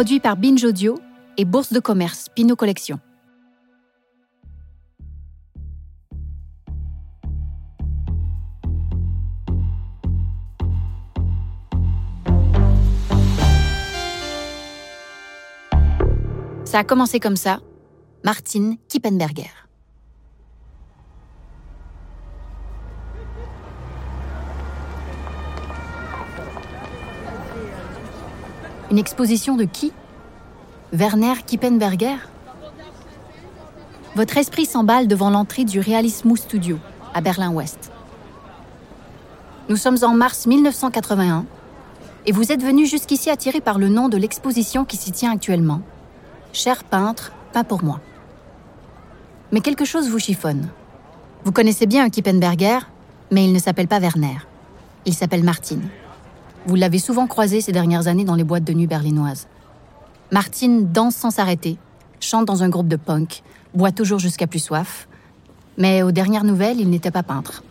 produit par Binge Audio et Bourse de commerce Pinot Collection. Ça a commencé comme ça, Martine Kippenberger. Une exposition de qui? Werner Kippenberger? Votre esprit s'emballe devant l'entrée du Realismus Studio à Berlin-Ouest. Nous sommes en mars 1981 et vous êtes venu jusqu'ici attiré par le nom de l'exposition qui s'y tient actuellement. Cher peintre, pas pour moi. Mais quelque chose vous chiffonne. Vous connaissez bien Kippenberger, mais il ne s'appelle pas Werner. Il s'appelle Martine. Vous l'avez souvent croisé ces dernières années dans les boîtes de nuit berlinoises. Martine danse sans s'arrêter, chante dans un groupe de punk, boit toujours jusqu'à plus soif. Mais aux dernières nouvelles, il n'était pas peintre.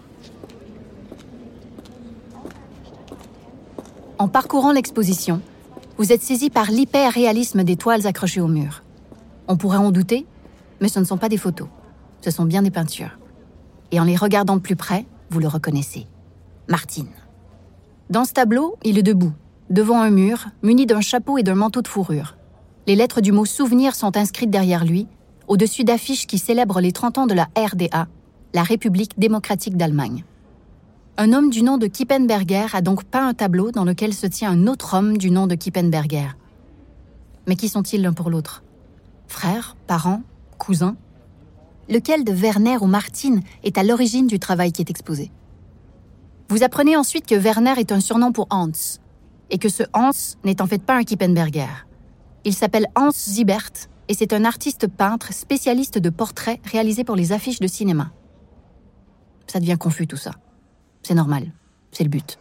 En parcourant l'exposition, vous êtes saisi par l'hyper-réalisme des toiles accrochées au mur. On pourrait en douter, mais ce ne sont pas des photos. Ce sont bien des peintures. Et en les regardant de plus près, vous le reconnaissez. Martine. Dans ce tableau, il est debout, devant un mur, muni d'un chapeau et d'un manteau de fourrure. Les lettres du mot souvenir sont inscrites derrière lui, au-dessus d'affiches qui célèbrent les 30 ans de la RDA, la République démocratique d'Allemagne. Un homme du nom de Kippenberger a donc peint un tableau dans lequel se tient un autre homme du nom de Kippenberger. Mais qui sont-ils l'un pour l'autre? Frères Parents Cousins? Lequel de Werner ou Martine est à l'origine du travail qui est exposé? Vous apprenez ensuite que Werner est un surnom pour Hans, et que ce Hans n'est en fait pas un Kippenberger. Il s'appelle Hans Zibert, et c'est un artiste peintre spécialiste de portraits réalisés pour les affiches de cinéma. Ça devient confus tout ça. C'est normal, c'est le but.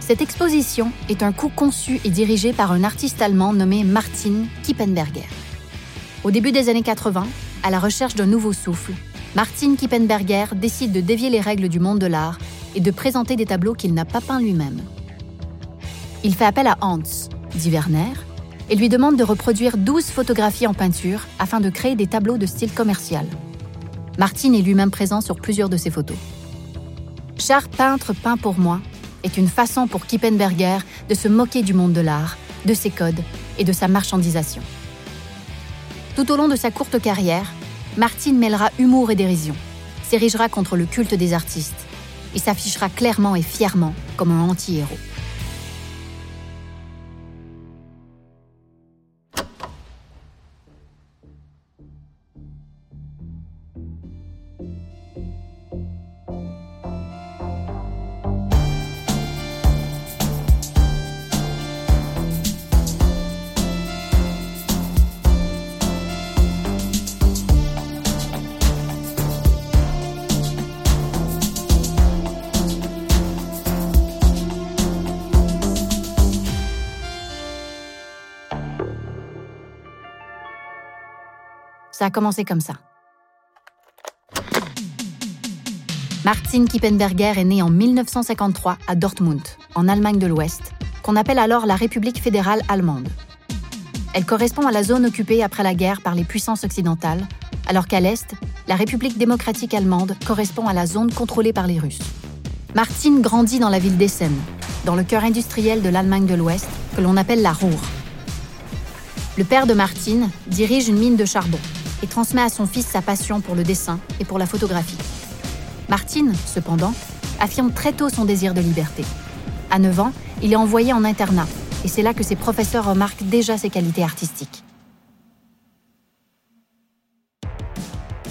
Cette exposition est un coup conçu et dirigé par un artiste allemand nommé Martin Kippenberger. Au début des années 80, à la recherche d'un nouveau souffle, Martin Kippenberger décide de dévier les règles du monde de l'art et de présenter des tableaux qu'il n'a pas peints lui-même. Il fait appel à Hans, dit Werner, et lui demande de reproduire 12 photographies en peinture afin de créer des tableaux de style commercial. Martin est lui-même présent sur plusieurs de ces photos. Char peintre peint pour moi est une façon pour Kippenberger de se moquer du monde de l'art, de ses codes et de sa marchandisation. Tout au long de sa courte carrière, Martine mêlera humour et dérision, s'érigera contre le culte des artistes et s'affichera clairement et fièrement comme un anti-héros. Ça a commencé comme ça. Martin Kippenberger est né en 1953 à Dortmund, en Allemagne de l'Ouest, qu'on appelle alors la République fédérale allemande. Elle correspond à la zone occupée après la guerre par les puissances occidentales, alors qu'à l'Est, la République démocratique allemande correspond à la zone contrôlée par les Russes. Martin grandit dans la ville d'Essen, dans le cœur industriel de l'Allemagne de l'Ouest, que l'on appelle la Ruhr. Le père de Martin dirige une mine de charbon et transmet à son fils sa passion pour le dessin et pour la photographie. Martine, cependant, affirme très tôt son désir de liberté. À 9 ans, il est envoyé en internat, et c'est là que ses professeurs remarquent déjà ses qualités artistiques.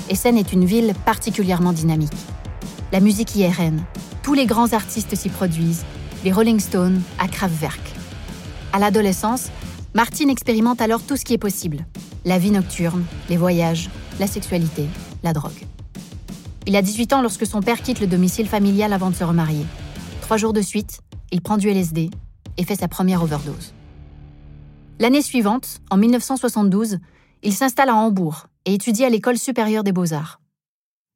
Essen est une ville particulièrement dynamique. La musique y est reine. Tous les grands artistes s'y produisent, les Rolling Stones à Kraftwerk. À l'adolescence, Martine expérimente alors tout ce qui est possible la vie nocturne, les voyages, la sexualité, la drogue. Il a 18 ans lorsque son père quitte le domicile familial avant de se remarier. Trois jours de suite, il prend du LSD et fait sa première overdose. L'année suivante, en 1972, il s'installe à Hambourg et étudie à l'école supérieure des beaux-arts.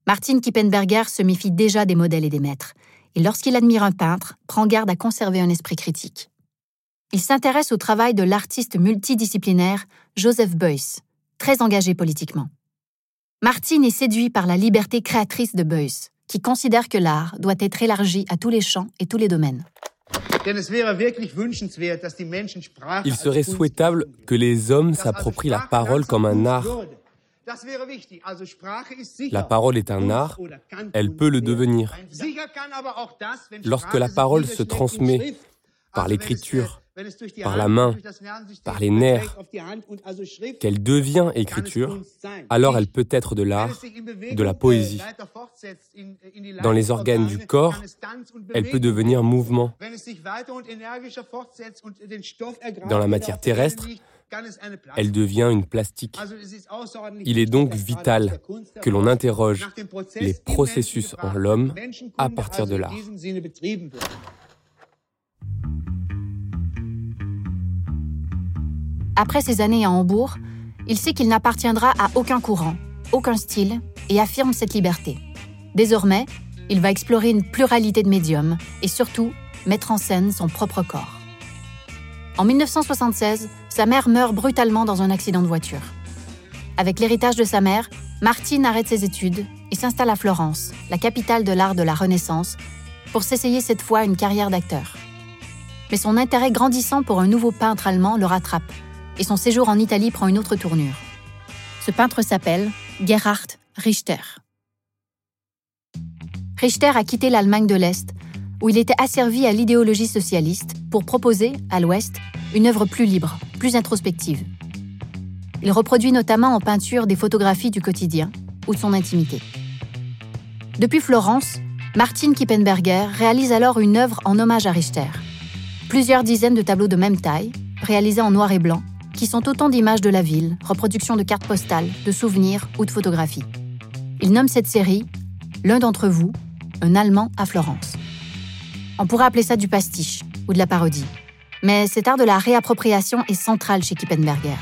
Martin Kippenberger se méfie déjà des modèles et des maîtres, et lorsqu'il admire un peintre, prend garde à conserver un esprit critique. Il s'intéresse au travail de l'artiste multidisciplinaire Joseph Beuys, très engagé politiquement. Martin est séduit par la liberté créatrice de Beuys, qui considère que l'art doit être élargi à tous les champs et tous les domaines. Il serait souhaitable que les hommes s'approprient la parole comme un art. La parole est un art, elle peut le devenir. Lorsque la parole se transmet par l'écriture, par la main, par les nerfs, qu'elle devient écriture, alors elle peut être de l'art, de la poésie. Dans les organes du corps, elle peut devenir mouvement. Dans la matière terrestre, elle devient une plastique. Il est donc vital que l'on interroge les processus en l'homme à partir de l'art. Après ses années à Hambourg, il sait qu'il n'appartiendra à aucun courant, aucun style, et affirme cette liberté. Désormais, il va explorer une pluralité de médiums et surtout mettre en scène son propre corps. En 1976, sa mère meurt brutalement dans un accident de voiture. Avec l'héritage de sa mère, Martine arrête ses études et s'installe à Florence, la capitale de l'art de la Renaissance, pour s'essayer cette fois une carrière d'acteur. Mais son intérêt grandissant pour un nouveau peintre allemand le rattrape et son séjour en Italie prend une autre tournure. Ce peintre s'appelle Gerhard Richter. Richter a quitté l'Allemagne de l'Est, où il était asservi à l'idéologie socialiste, pour proposer, à l'Ouest, une œuvre plus libre, plus introspective. Il reproduit notamment en peinture des photographies du quotidien ou de son intimité. Depuis Florence, Martin Kippenberger réalise alors une œuvre en hommage à Richter. Plusieurs dizaines de tableaux de même taille, réalisés en noir et blanc, qui sont autant d'images de la ville, reproductions de cartes postales, de souvenirs ou de photographies. Il nomme cette série L'un d'entre vous, un Allemand à Florence. On pourrait appeler ça du pastiche ou de la parodie. Mais cet art de la réappropriation est central chez Kippenberger.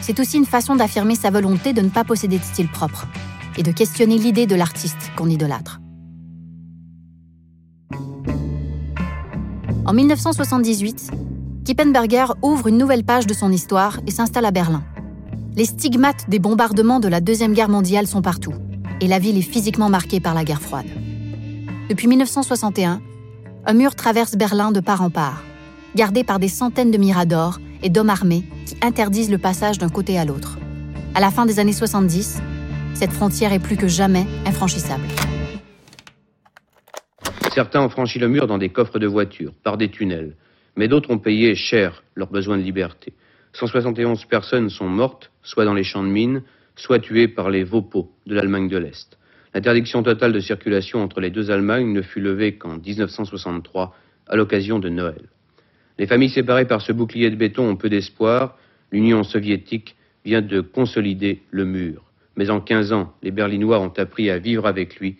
C'est aussi une façon d'affirmer sa volonté de ne pas posséder de style propre et de questionner l'idée de l'artiste qu'on idolâtre. En 1978, Kippenberger ouvre une nouvelle page de son histoire et s'installe à Berlin. Les stigmates des bombardements de la Deuxième Guerre mondiale sont partout, et la ville est physiquement marquée par la guerre froide. Depuis 1961, un mur traverse Berlin de part en part, gardé par des centaines de miradors et d'hommes armés qui interdisent le passage d'un côté à l'autre. À la fin des années 70, cette frontière est plus que jamais infranchissable. Certains ont franchi le mur dans des coffres de voitures, par des tunnels mais d'autres ont payé cher leur besoin de liberté. 171 personnes sont mortes, soit dans les champs de mines, soit tuées par les Vopos de l'Allemagne de l'Est. L'interdiction totale de circulation entre les deux Allemagnes ne fut levée qu'en 1963, à l'occasion de Noël. Les familles séparées par ce bouclier de béton ont peu d'espoir. L'Union soviétique vient de consolider le mur. Mais en 15 ans, les Berlinois ont appris à vivre avec lui.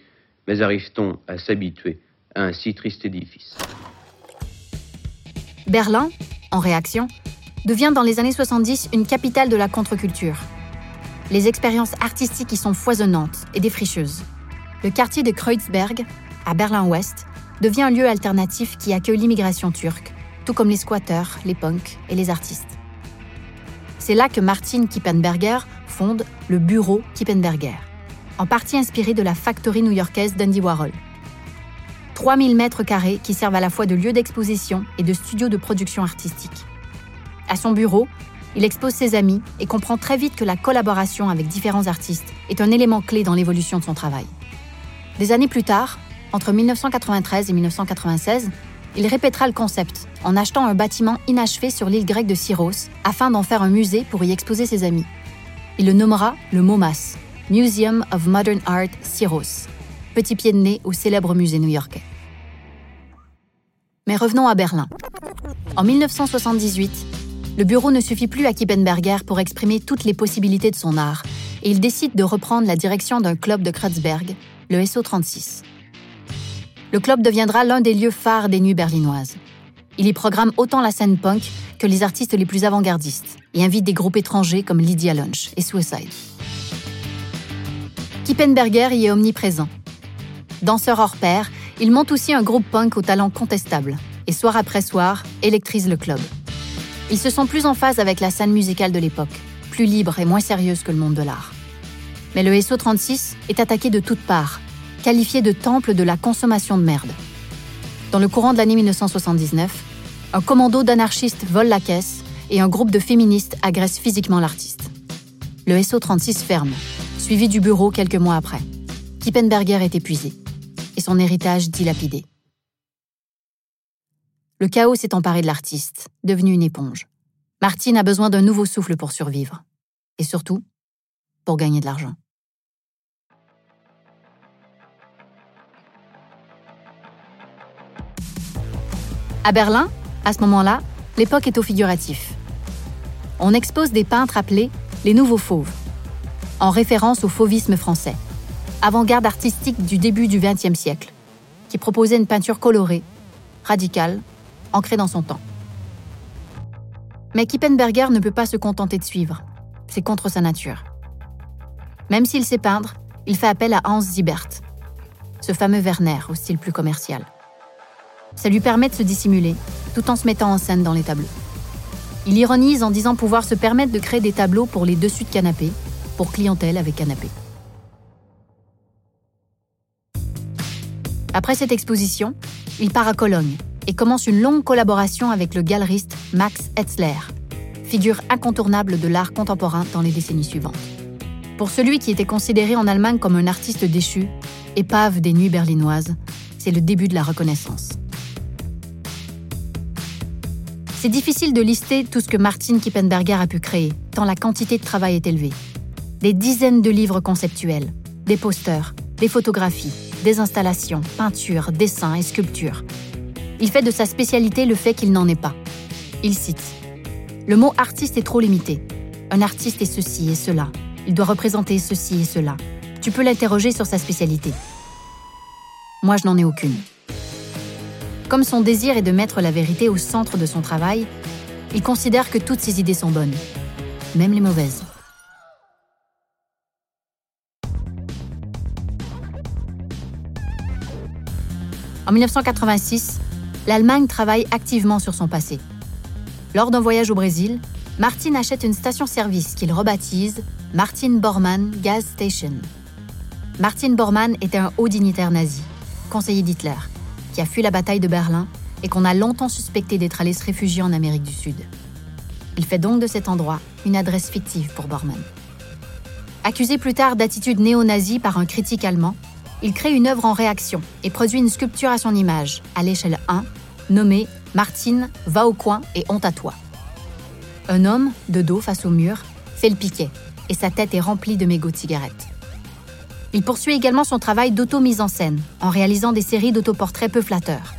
Mais arrive-t-on à s'habituer à un si triste édifice? Berlin, en réaction, devient dans les années 70 une capitale de la contre-culture. Les expériences artistiques y sont foisonnantes et défricheuses. Le quartier de Kreuzberg, à Berlin-Ouest, devient un lieu alternatif qui accueille l'immigration turque, tout comme les squatteurs, les punks et les artistes. C'est là que Martin Kippenberger fonde le bureau Kippenberger, en partie inspiré de la factory new-yorkaise d'Andy Warhol. 3000 mètres carrés qui servent à la fois de lieu d'exposition et de studio de production artistique. À son bureau, il expose ses amis et comprend très vite que la collaboration avec différents artistes est un élément clé dans l'évolution de son travail. Des années plus tard, entre 1993 et 1996, il répétera le concept en achetant un bâtiment inachevé sur l'île grecque de Syros afin d'en faire un musée pour y exposer ses amis. Il le nommera le MoMAS, Museum of Modern Art Syros, petit pied de nez au célèbre musée new-yorkais. Mais revenons à Berlin. En 1978, le bureau ne suffit plus à Kippenberger pour exprimer toutes les possibilités de son art, et il décide de reprendre la direction d'un club de Kreuzberg, le SO36. Le club deviendra l'un des lieux phares des nuits berlinoises. Il y programme autant la scène punk que les artistes les plus avant-gardistes et invite des groupes étrangers comme Lydia Lunch et Suicide. Kippenberger y est omniprésent Danseur hors pair, il monte aussi un groupe punk au talent contestable, et soir après soir électrise le club. Ils se sont plus en phase avec la scène musicale de l'époque, plus libre et moins sérieuse que le monde de l'art. Mais le SO36 est attaqué de toutes parts, qualifié de temple de la consommation de merde. Dans le courant de l'année 1979, un commando d'anarchistes vole la caisse et un groupe de féministes agresse physiquement l'artiste. Le SO36 ferme, suivi du bureau quelques mois après. Kippenberger est épuisé et son héritage dilapidé. Le chaos s'est emparé de l'artiste, devenu une éponge. Martine a besoin d'un nouveau souffle pour survivre. Et surtout, pour gagner de l'argent. À Berlin, à ce moment-là, l'époque est au figuratif. On expose des peintres appelés les nouveaux fauves, en référence au fauvisme français, avant-garde artistique du début du XXe siècle, qui proposait une peinture colorée, radicale, ancrée dans son temps. Mais Kippenberger ne peut pas se contenter de suivre. C'est contre sa nature. Même s'il sait peindre, il fait appel à Hans Zibert, ce fameux Werner au style plus commercial. Ça lui permet de se dissimuler, tout en se mettant en scène dans les tableaux. Il ironise en disant pouvoir se permettre de créer des tableaux pour les dessus de canapé, pour clientèle avec canapé. Après cette exposition, il part à Cologne et commence une longue collaboration avec le galeriste Max Etzler, figure incontournable de l'art contemporain dans les décennies suivantes. Pour celui qui était considéré en Allemagne comme un artiste déchu, épave des nuits berlinoises, c'est le début de la reconnaissance. C'est difficile de lister tout ce que Martin Kippenberger a pu créer, tant la quantité de travail est élevée. Des dizaines de livres conceptuels, des posters, des photographies, des installations, peintures, dessins et sculptures. Il fait de sa spécialité le fait qu'il n'en est pas. Il cite Le mot artiste est trop limité. Un artiste est ceci et cela. Il doit représenter ceci et cela. Tu peux l'interroger sur sa spécialité. Moi, je n'en ai aucune. Comme son désir est de mettre la vérité au centre de son travail, il considère que toutes ses idées sont bonnes, même les mauvaises. En 1986, l'Allemagne travaille activement sur son passé. Lors d'un voyage au Brésil, Martin achète une station-service qu'il rebaptise Martin Bormann Gas Station. Martin Bormann était un haut dignitaire nazi, conseiller d'Hitler, qui a fui la bataille de Berlin et qu'on a longtemps suspecté d'être allé se réfugier en Amérique du Sud. Il fait donc de cet endroit une adresse fictive pour Bormann. Accusé plus tard d'attitude néo-nazie par un critique allemand, il crée une œuvre en réaction et produit une sculpture à son image, à l'échelle 1, nommée Martine, va au coin et honte à toi. Un homme, de dos face au mur, fait le piquet et sa tête est remplie de mégots de cigarettes. Il poursuit également son travail d'auto-mise en scène, en réalisant des séries d'autoportraits peu flatteurs,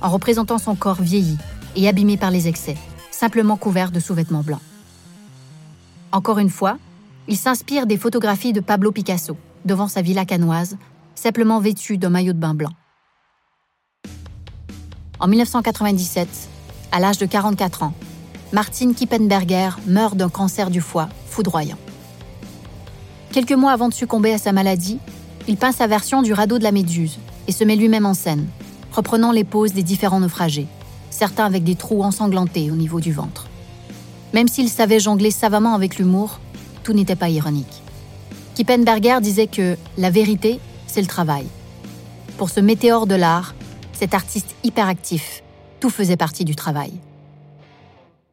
en représentant son corps vieilli et abîmé par les excès, simplement couvert de sous-vêtements blancs. Encore une fois, il s'inspire des photographies de Pablo Picasso, devant sa villa canoise, simplement vêtu d'un maillot de bain blanc. En 1997, à l'âge de 44 ans, Martin Kippenberger meurt d'un cancer du foie foudroyant. Quelques mois avant de succomber à sa maladie, il peint sa version du radeau de la Méduse et se met lui-même en scène, reprenant les poses des différents naufragés, certains avec des trous ensanglantés au niveau du ventre. Même s'il savait jongler savamment avec l'humour, tout n'était pas ironique. Kippenberger disait que la vérité, le travail. Pour ce météore de l'art, cet artiste hyperactif, tout faisait partie du travail.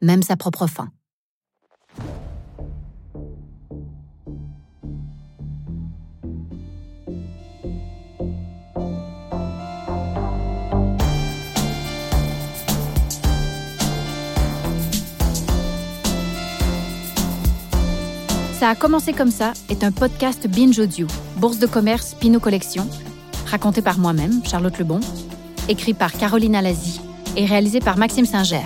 Même sa propre fin. Ça a commencé comme ça est un podcast Binge Audio, bourse de commerce Pinot Collection, raconté par moi-même, Charlotte Lebon, écrit par Caroline Alazi et réalisé par Maxime Singer.